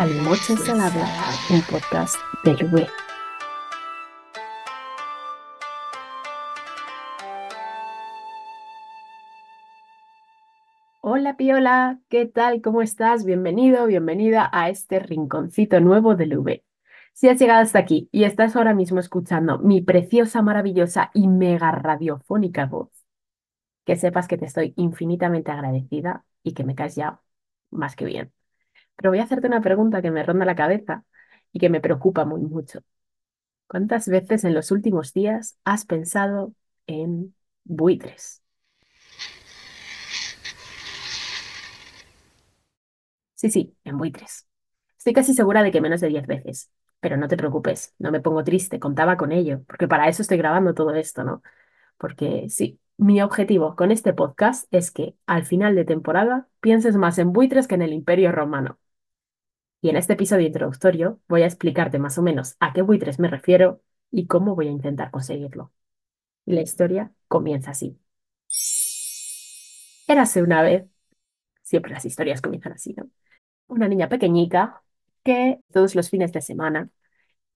Moches al Habla, un podcast de Lube. Hola Piola, ¿qué tal? ¿Cómo estás? Bienvenido, bienvenida a este rinconcito nuevo de Lube. Si has llegado hasta aquí y estás ahora mismo escuchando mi preciosa, maravillosa y mega radiofónica voz, que sepas que te estoy infinitamente agradecida y que me caes ya más que bien. Pero voy a hacerte una pregunta que me ronda la cabeza y que me preocupa muy mucho. ¿Cuántas veces en los últimos días has pensado en buitres? Sí, sí, en buitres. Estoy casi segura de que menos de 10 veces. Pero no te preocupes, no me pongo triste, contaba con ello, porque para eso estoy grabando todo esto, ¿no? Porque sí, mi objetivo con este podcast es que al final de temporada pienses más en buitres que en el Imperio Romano. Y en este episodio introductorio voy a explicarte más o menos a qué buitres me refiero y cómo voy a intentar conseguirlo. Y la historia comienza así. Érase una vez, siempre las historias comienzan así, ¿no? Una niña pequeñica que todos los fines de semana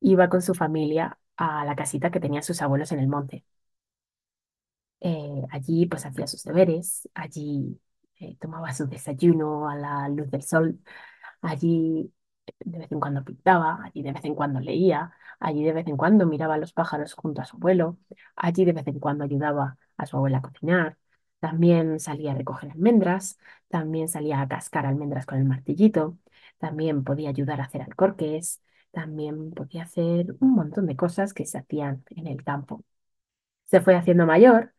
iba con su familia a la casita que tenían sus abuelos en el monte. Eh, allí pues hacía sus deberes, allí eh, tomaba su desayuno a la luz del sol, allí de vez en cuando pintaba, allí de vez en cuando leía, allí de vez en cuando miraba a los pájaros junto a su abuelo, allí de vez en cuando ayudaba a su abuela a cocinar, también salía a recoger almendras, también salía a cascar almendras con el martillito, también podía ayudar a hacer alcorques, también podía hacer un montón de cosas que se hacían en el campo. Se fue haciendo mayor,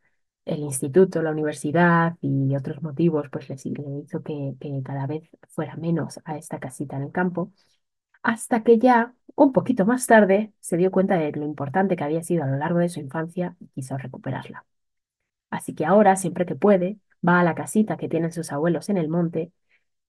el instituto, la universidad y otros motivos pues le, hizo que, que cada vez fuera menos a esta casita en el campo, hasta que ya, un poquito más tarde, se dio cuenta de lo importante que había sido a lo largo de su infancia y quiso recuperarla. Así que ahora, siempre que puede, va a la casita que tienen sus abuelos en el monte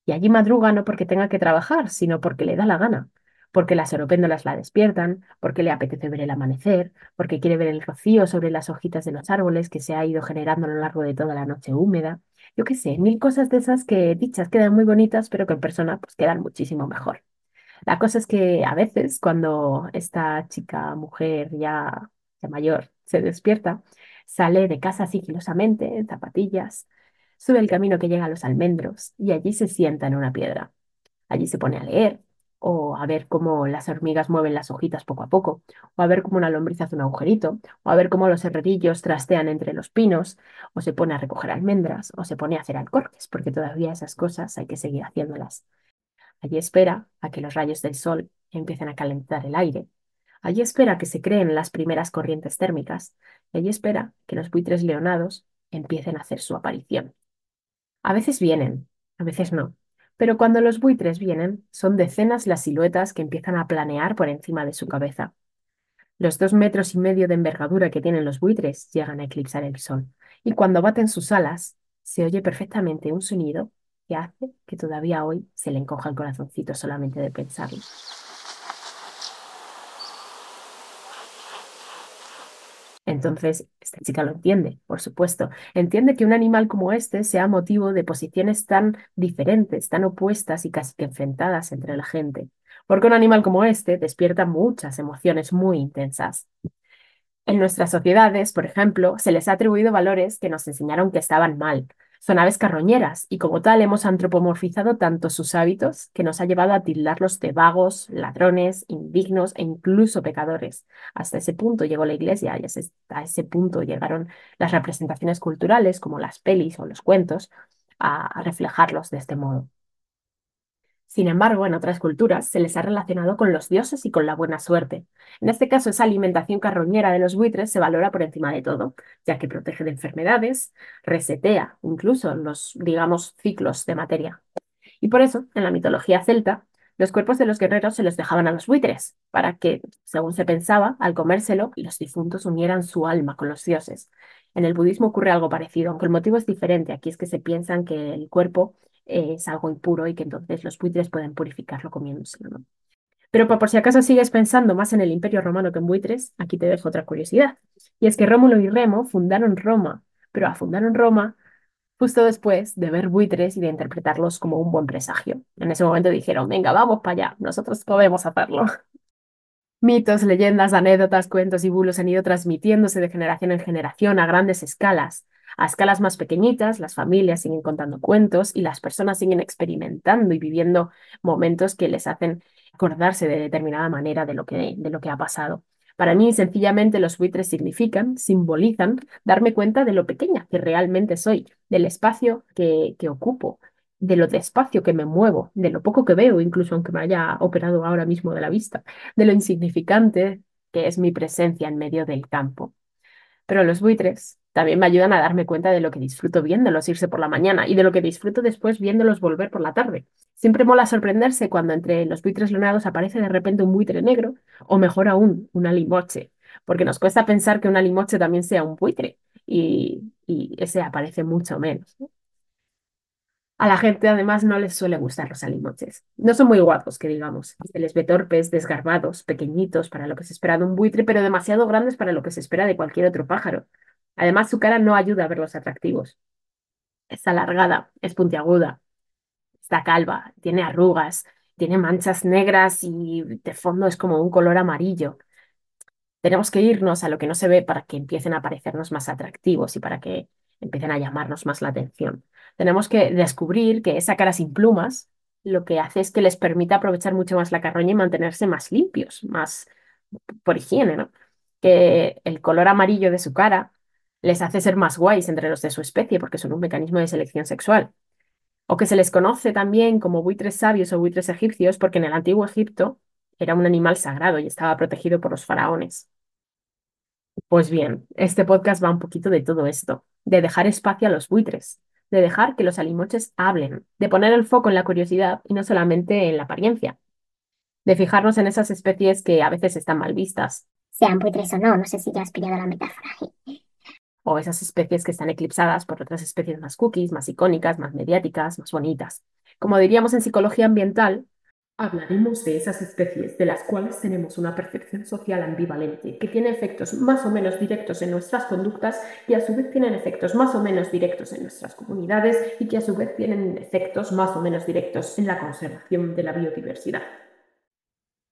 y allí madruga no porque tenga que trabajar, sino porque le da la gana, porque las oropéndolas la despiertan, porque le apetece ver el amanecer, porque quiere ver el rocío sobre las hojitas de los árboles que se ha ido generando a lo largo de toda la noche húmeda. Yo qué sé, mil cosas de esas que dichas quedan muy bonitas, pero que en persona pues quedan muchísimo mejor. La cosa es que a veces cuando esta chica, mujer ya, ya mayor, se despierta, sale de casa sigilosamente, en zapatillas, sube el camino que llega a los almendros y allí se sienta en una piedra. Allí se pone a leer, o a ver cómo las hormigas mueven las hojitas poco a poco, o a ver cómo una lombriz hace un agujerito, o a ver cómo los herrerillos trastean entre los pinos, o se pone a recoger almendras, o se pone a hacer alcorques, porque todavía esas cosas hay que seguir haciéndolas. Allí espera a que los rayos del sol empiecen a calentar el aire. Allí espera que se creen las primeras corrientes térmicas. Y allí espera que los buitres leonados empiecen a hacer su aparición. A veces vienen, a veces no. Pero cuando los buitres vienen, son decenas las siluetas que empiezan a planear por encima de su cabeza. Los dos metros y medio de envergadura que tienen los buitres llegan a eclipsar el sol, y cuando baten sus alas, se oye perfectamente un sonido que hace que todavía hoy se le encoja el corazoncito solamente de pensarlo. Entonces, esta chica lo entiende, por supuesto. Entiende que un animal como este sea motivo de posiciones tan diferentes, tan opuestas y casi que enfrentadas entre la gente. Porque un animal como este despierta muchas emociones muy intensas. En nuestras sociedades, por ejemplo, se les ha atribuido valores que nos enseñaron que estaban mal, son aves carroñeras y como tal hemos antropomorfizado tanto sus hábitos que nos ha llevado a tildarlos de vagos, ladrones, indignos e incluso pecadores. Hasta ese punto llegó la iglesia y hasta ese punto llegaron las representaciones culturales como las pelis o los cuentos a reflejarlos de este modo. Sin embargo, en otras culturas se les ha relacionado con los dioses y con la buena suerte. En este caso, esa alimentación carroñera de los buitres se valora por encima de todo, ya que protege de enfermedades, resetea incluso los, digamos, ciclos de materia. Y por eso, en la mitología celta, los cuerpos de los guerreros se los dejaban a los buitres, para que, según se pensaba, al comérselo, los difuntos unieran su alma con los dioses. En el budismo ocurre algo parecido, aunque el motivo es diferente. Aquí es que se piensan que el cuerpo es algo impuro y que entonces los buitres pueden purificarlo comiéndoselo. ¿no? Pero por si acaso sigues pensando más en el Imperio Romano que en buitres, aquí te dejo otra curiosidad. Y es que Rómulo y Remo fundaron Roma, pero a Roma justo después de ver buitres y de interpretarlos como un buen presagio. En ese momento dijeron, venga, vamos para allá, nosotros podemos hacerlo. Mitos, leyendas, anécdotas, cuentos y bulos han ido transmitiéndose de generación en generación a grandes escalas. A escalas más pequeñitas, las familias siguen contando cuentos y las personas siguen experimentando y viviendo momentos que les hacen acordarse de determinada manera de lo que, de lo que ha pasado. Para mí, sencillamente, los buitres significan, simbolizan, darme cuenta de lo pequeña que realmente soy, del espacio que, que ocupo, de lo despacio que me muevo, de lo poco que veo, incluso aunque me haya operado ahora mismo de la vista, de lo insignificante que es mi presencia en medio del campo. Pero los buitres también me ayudan a darme cuenta de lo que disfruto viéndolos irse por la mañana y de lo que disfruto después viéndolos volver por la tarde. Siempre mola sorprenderse cuando entre los buitres lunados aparece de repente un buitre negro o mejor aún, una limoche, porque nos cuesta pensar que una limoche también sea un buitre y, ese aparece mucho menos. A la gente además no les suele gustar los alimoches. No son muy guapos, que digamos. Se les ve torpes, desgarbados, pequeñitos para lo que se espera de un buitre, pero demasiado grandes para lo que se espera de cualquier otro pájaro. Además, su cara no ayuda a verlos atractivos. Es alargada, es puntiaguda, está calva, tiene arrugas, tiene manchas negras y de fondo es como un color amarillo. Tenemos que irnos a lo que no se ve para que empiecen a parecernos más atractivos y para que empiecen a llamarnos más la atención. Tenemos que descubrir que esa cara sin plumas lo que hace es que les permita aprovechar mucho más la carroña y mantenerse más limpios, más por higiene, ¿no? Que el color amarillo de su cara les hace ser más guays entre los de su especie porque son un mecanismo de selección sexual. O que se les conoce también como buitres sabios o buitres egipcios porque en el antiguo Egipto era un animal sagrado y estaba protegido por los faraones. Pues bien, este podcast va un poquito de todo esto, de dejar espacio a los buitres, de dejar que los alimoches hablen, de poner el foco en la curiosidad y no solamente en la apariencia, de fijarnos en esas especies que a veces están mal vistas. Sean buitres o no, no sé si ya has pillado la metáfora. O esas especies que están eclipsadas por otras especies más cookies, más icónicas, más mediáticas, más bonitas. Como diríamos en psicología ambiental, Hablaremos de esas especies de las cuales tenemos una percepción social ambivalente, que tiene efectos más o menos directos en nuestras conductas y a su vez tienen efectos más o menos directos en nuestras comunidades y que a su vez tienen efectos más o menos directos en la conservación de la biodiversidad.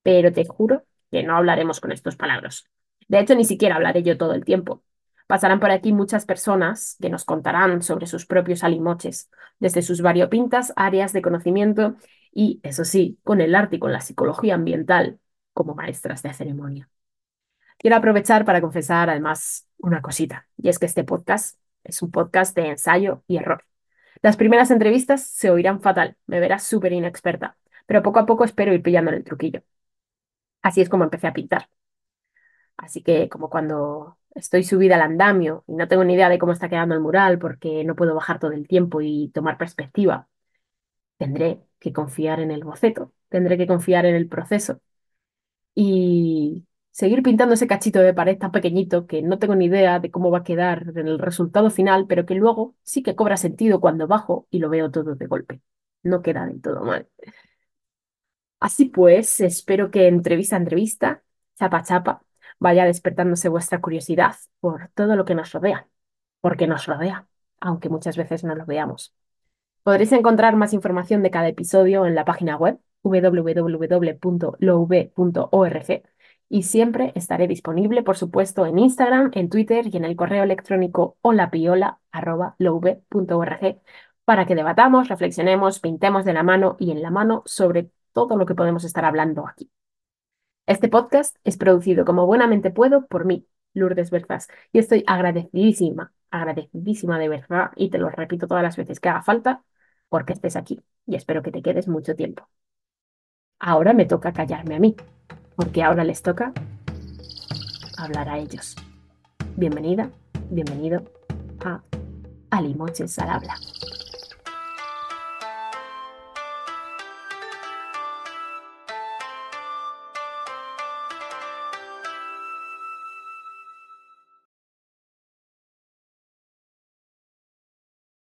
Pero te juro que no hablaremos con estos palabras. De hecho, ni siquiera hablaré yo todo el tiempo. Pasarán por aquí muchas personas que nos contarán sobre sus propios alimoches, desde sus variopintas áreas de conocimiento y, eso sí, con el arte y con la psicología ambiental como maestras de ceremonia. Quiero aprovechar para confesar además una cosita, y es que este podcast es un podcast de ensayo y error. Las primeras entrevistas se oirán fatal, me verás súper inexperta, pero poco a poco espero ir pillando el truquillo. Así es como empecé a pintar. Así que como cuando estoy subida al andamio y no tengo ni idea de cómo está quedando el mural porque no puedo bajar todo el tiempo y tomar perspectiva, tendré que confiar en el boceto, tendré que confiar en el proceso y seguir pintando ese cachito de pared tan pequeñito que no tengo ni idea de cómo va a quedar en el resultado final, pero que luego sí que cobra sentido cuando bajo y lo veo todo de golpe. No queda del todo mal. Así pues, espero que entrevista a entrevista, chapa chapa, vaya despertándose vuestra curiosidad por todo lo que nos rodea, porque nos rodea, aunque muchas veces no lo veamos. Podréis encontrar más información de cada episodio en la página web www.lov.org y siempre estaré disponible, por supuesto, en Instagram, en Twitter y en el correo electrónico holapiola.lov.org para que debatamos, reflexionemos, pintemos de la mano y en la mano sobre todo lo que podemos estar hablando aquí. Este podcast es producido como buenamente puedo por mí, Lourdes Berzas, y estoy agradecidísima, agradecidísima de verdad, y te lo repito todas las veces que haga falta, porque estés aquí y espero que te quedes mucho tiempo. Ahora me toca callarme a mí, porque ahora les toca hablar a ellos. Bienvenida, bienvenido a Alimoches al habla.